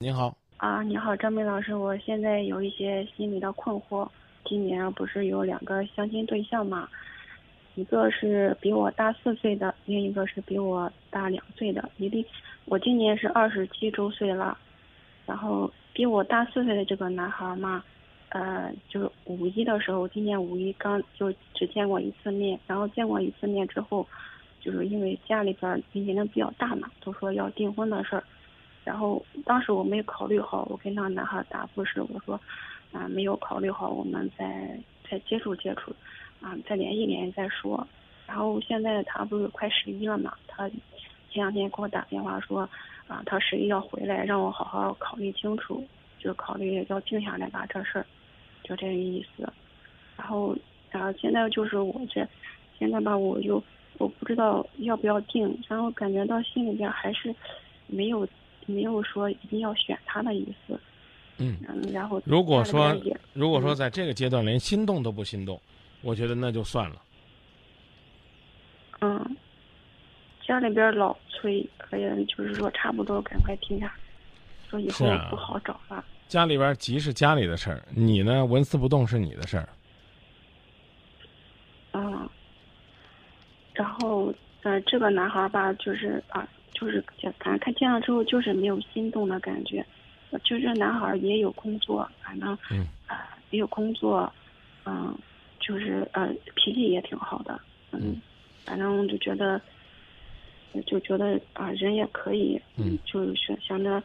你好，啊，你好，张梅老师，我现在有一些心理的困惑。今年不是有两个相亲对象嘛，一个是比我大四岁的，另一个是比我大两岁的。一定，我今年是二十七周岁了，然后比我大四岁的这个男孩嘛，呃，就是五一的时候，今年五一刚就只见过一次面，然后见过一次面之后，就是因为家里边年龄比较大嘛，都说要订婚的事儿。然后当时我没考虑好，我跟那男孩答复是我说，啊没有考虑好，我们再再接触接触，啊再联系联系再说。然后现在他不是快十一了嘛，他前两天给我打电话说，啊他十一要回来，让我好好考虑清楚，就考虑要定下来吧这事儿，就这个意思。然后然后现在就是我这，现在吧我就我不知道要不要定，然后感觉到心里边还是没有。没有说一定要选他的意思，嗯，然后如果说如果说在这个阶段连心动都不心动，我觉得那就算了。嗯，家里边老催，可以就是说差不多赶快停下，说以后不好找了。家里边急是家里的事儿，你呢纹丝不动是你的事儿。嗯，然后呃，这个男孩吧，就是啊。就是反正他见了之后就是没有心动的感觉，就这男孩也有工作，反正啊也有工作，嗯，就是呃脾气也挺好的，嗯，反正就觉得就觉得啊人也可以，嗯，就想想着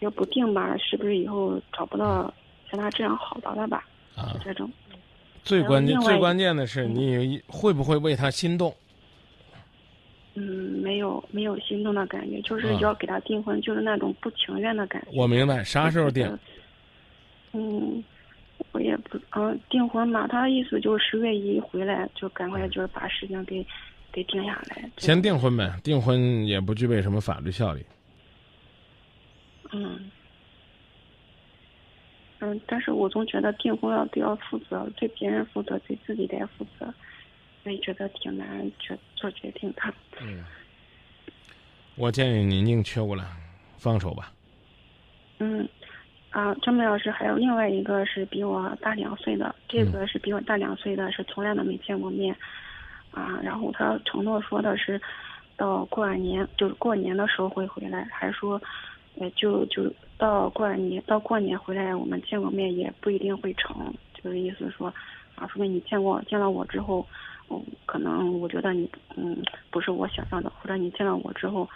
要不定吧，是不是以后找不到像他这样好的了吧？啊，这种。最关键最关键的是你会不会为他心动？嗯，没有没有心动的感觉，就是要给他订婚，就是那种不情愿的感觉。我明白，啥时候订？嗯，我也不嗯订婚嘛，他的意思就是十月一回来就赶快就是把事情给给定下来。先订婚呗，订婚也不具备什么法律效力。嗯嗯，但是我总觉得订婚要都要负责，对别人负责，对自己得负责。所以觉得挺难决做决定的。嗯，我建议你宁缺毋滥，放手吧。嗯，啊，张明老师还有另外一个是比我大两岁的，这个是比我大两岁的，是从来都没见过面。啊，然后他承诺说的是，到过完年就是过年的时候会回来，还说，呃，就就到过完年到过年回来我们见过面也不一定会成，就是意思说，啊，说明你见过见了我之后。嗯，可能我觉得你嗯不是我想要的，或者你见到我之后，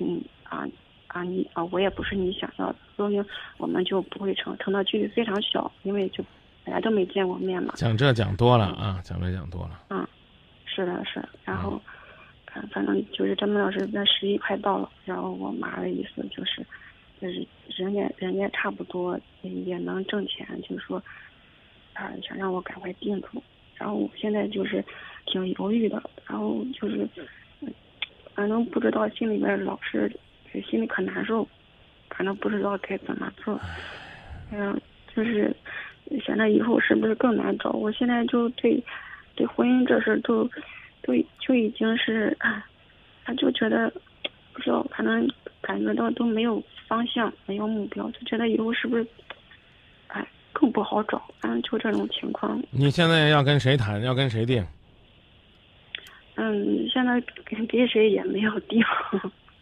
嗯啊啊你啊我也不是你想要的，说明我们就不会成，成的距离非常小，因为就本来都没见过面嘛。讲这讲多了啊，讲这讲多了。嗯，是的是，然后，反反正就是张明老师那十一快到了，然后我妈的意思就是，就是人家人家差不多也能挣钱，就是说，啊想让我赶快定住。然后我现在就是挺犹豫的，然后就是，反正不知道心里边老是心里可难受，反正不知道该怎么做，嗯，就是想着以后是不是更难找？我现在就对对婚姻这事都都就已经是，他就觉得不知道，反正感觉到都没有方向，没有目标，就觉得以后是不是？更不好找，反正就这种情况。你现在要跟谁谈？要跟谁定？嗯，现在跟跟谁也没有定，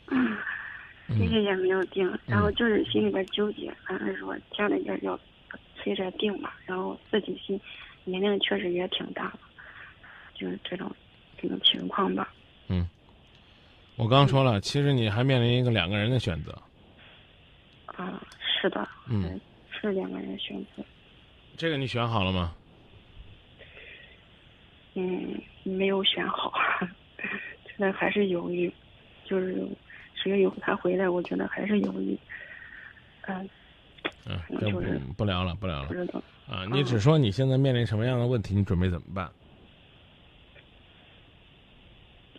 跟谁也没有定。然后就是心里边纠结，反正说家里边要催着定吧，然后自己心年龄确实也挺大了，就是这种这种情况吧。嗯，我刚说了，其实你还面临一个两个人的选择。啊，是的。嗯。是两个人选择，这个你选好了吗？嗯，没有选好，现在还是犹豫。就是十月以后他回来，我觉得还是犹豫。嗯。嗯，这不不聊了，不聊了。不知道。啊，你只说你现在面临什么样的问题？你准备怎么办？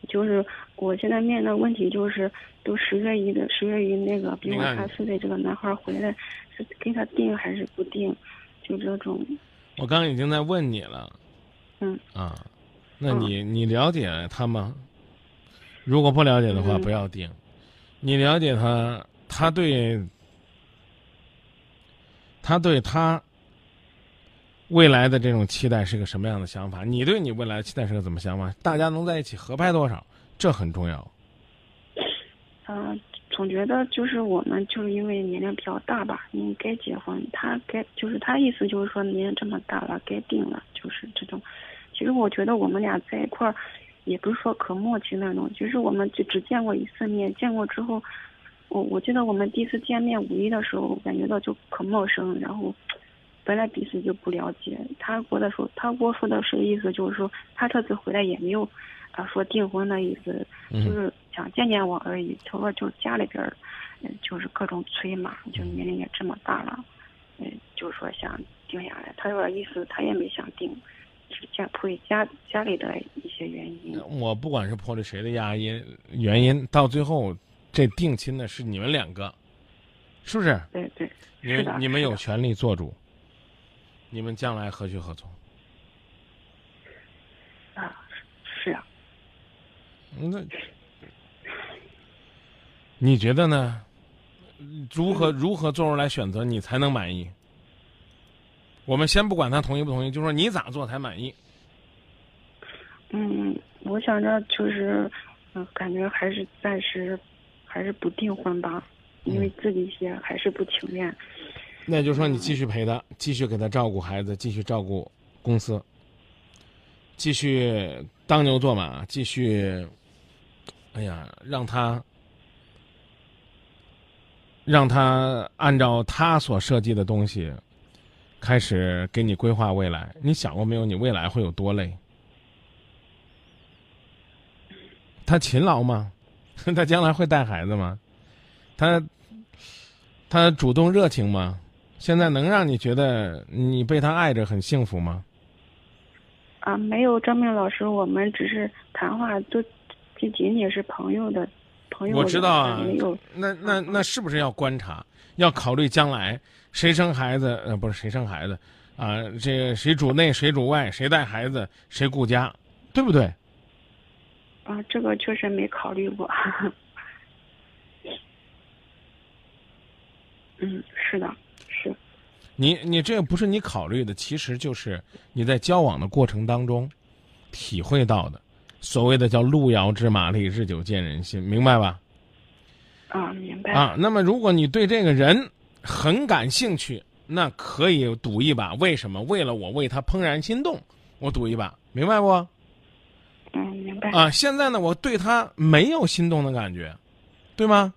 就是我现在面临的问题就是，都十月一的十月一那个比我大四岁这个男孩回来。是给他定还是不定？就这种。我刚刚已经在问你了。嗯。啊，那你你了解他吗？如果不了解的话，不要定。你了解他，他对他对他未来的这种期待是个什么样的想法？你对你未来的期待是个怎么想法？大家能在一起合拍多少，这很重要。嗯、总觉得就是我们就是因为年龄比较大吧，应该结婚。他该就是他意思就是说年龄这么大了，该定了，就是这种。其实我觉得我们俩在一块儿，也不是说可默契那种，就是我们就只见过一次面，见过之后，我我记得我们第一次见面五一的时候，感觉到就可陌生，然后本来彼此就不了解。他跟我的说，他跟我说的是意思就是说，他这次回来也没有啊说订婚的意思，就嗯是想见见我而已。他说就是家里边儿，嗯，就是各种催嘛，就年龄也这么大了，嗯，就说想定下来。他说意思他也没想定，是家迫于家家里的一些原因。我不管是破了谁的压因原因，到最后这定亲的是你们两个，是不是？对对，你们你们有权利做主，你们将来何去何从？啊，是啊，嗯那你觉得呢？如何如何做出来选择，你才能满意？我们先不管他同意不同意，就说你咋做才满意？嗯，我想着就是，嗯、感觉还是暂时还是不订婚吧，因为自己些还是不情愿。那就说你继续陪他，继续给他照顾孩子，继续照顾公司，继续当牛做马，继续，哎呀，让他，让他按照他所设计的东西，开始给你规划未来。你想过没有？你未来会有多累？他勤劳吗？他将来会带孩子吗？他他主动热情吗？现在能让你觉得你被他爱着很幸福吗？啊，没有张明老师，我们只是谈话，都这仅仅是朋友的朋友。我知道啊没有，那那那是不是要观察，要考虑将来谁生孩子？呃，不是谁生孩子啊、这个谁主内谁主外，谁带孩子谁顾家，对不对？啊，这个确实没考虑过。嗯，是的，是，你你这个不是你考虑的，其实就是你在交往的过程当中体会到的，所谓的叫路遥知马力，日久见人心，明白吧？啊，明白。啊，那么如果你对这个人很感兴趣，那可以赌一把。为什么？为了我为他怦然心动，我赌一把，明白不？嗯，明白。啊，现在呢，我对他没有心动的感觉，对吗？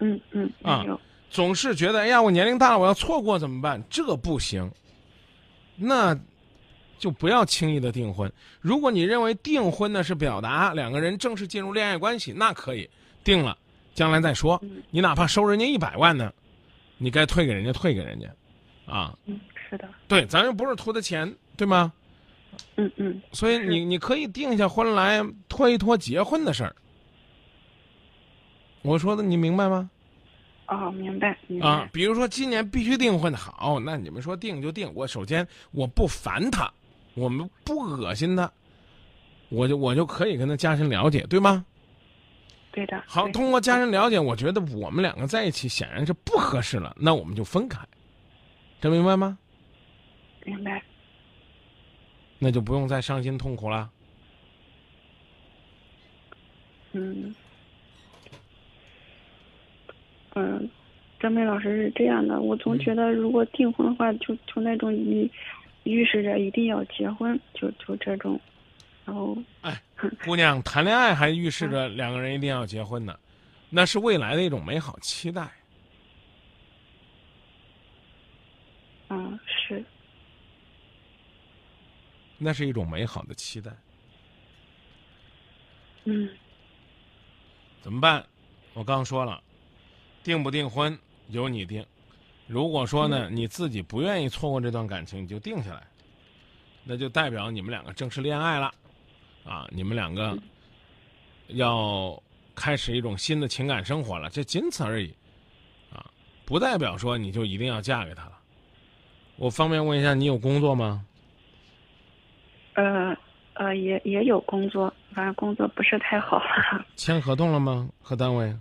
嗯嗯，啊。总是觉得，哎呀，我年龄大了，我要错过怎么办？这不行，那就不要轻易的订婚。如果你认为订婚呢是表达两个人正式进入恋爱关系，那可以定了，将来再说。嗯你哪怕收人家一百万呢，你该退给人家退给人家，啊，嗯，是的。对，咱又不是图他钱，对吗？嗯嗯，所以你你可以定下婚来拖一拖结婚的事儿。我说的你明白吗？哦，明白明白。啊，比如说今年必须订婚，好，那你们说定就定。我首先我不烦他，我们不恶心他，我就我就可以跟他加深了解，对吗？对的。好，通过加深了解，我觉得我们两个在一起显然是不合适了，那我们就分开，这明白吗？明白。那就不用再伤心痛苦了。嗯，嗯，张明老师是这样的，我嗯总觉得如果订婚的话，就就那种预预示着一定要结婚，就就这种，然后哎姑娘，谈恋爱还预示着两个人一定要结婚呢，那是未来的一种美好期待。嗯是那是一种美好的期待。嗯怎么办？我刚说了，订不订婚由你定。如果说呢，你自己不愿意错过这段感情，你就定下来，那就代表你们两个正式恋爱了，啊，你们两个要开始一种新的情感生活了，这仅此而已，啊，不代表说你就一定要嫁给他了。我方便问一下，你有工作吗？呃呃也也有工作，反正工作不是太好。签合同了吗？和单位？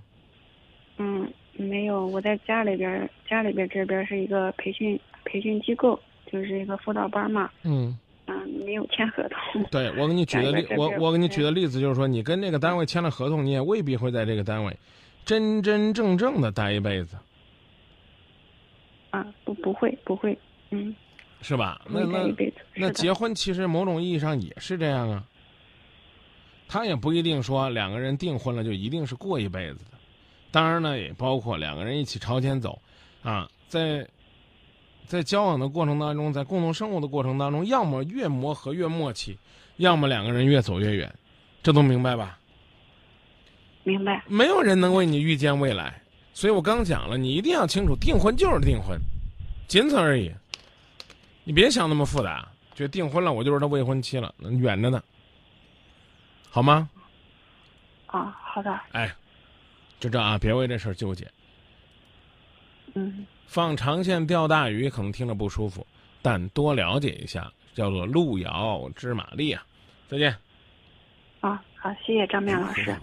嗯没有，我在家里边儿，家里边儿这边儿是一个培训培训机构，就是一个辅导班嘛。嗯，嗯，没有签合同。对我给你举个例，我我给你举的例子就是说，你跟那个单位签了合同，你也未必会在这个单位真真正正的待一辈子，啊，不不会不会，嗯，是吧？那那。那结婚其实某种意义上也是这样啊。他也不一定说两个人订婚了就一定是过一辈子的，当然呢，也包括两个人一起朝前走，啊，在在交往的过程当中，在共同生活的过程当中，要么越磨合越默契，要么两个人越走越远，这都明白吧？明白。没有人能为你预见未来，所以我刚讲了，你一定要清楚，订婚就是订婚，仅此而已。你别想那么复杂，觉得订婚了我就是他未婚妻了，远着呢，好吗？啊，好的，哎，就这啊，别为这事儿纠结。嗯，放长线钓大鱼可能听着不舒服，但多了解一下，叫做路遥知马力啊。再见。啊，好，谢谢张明老师。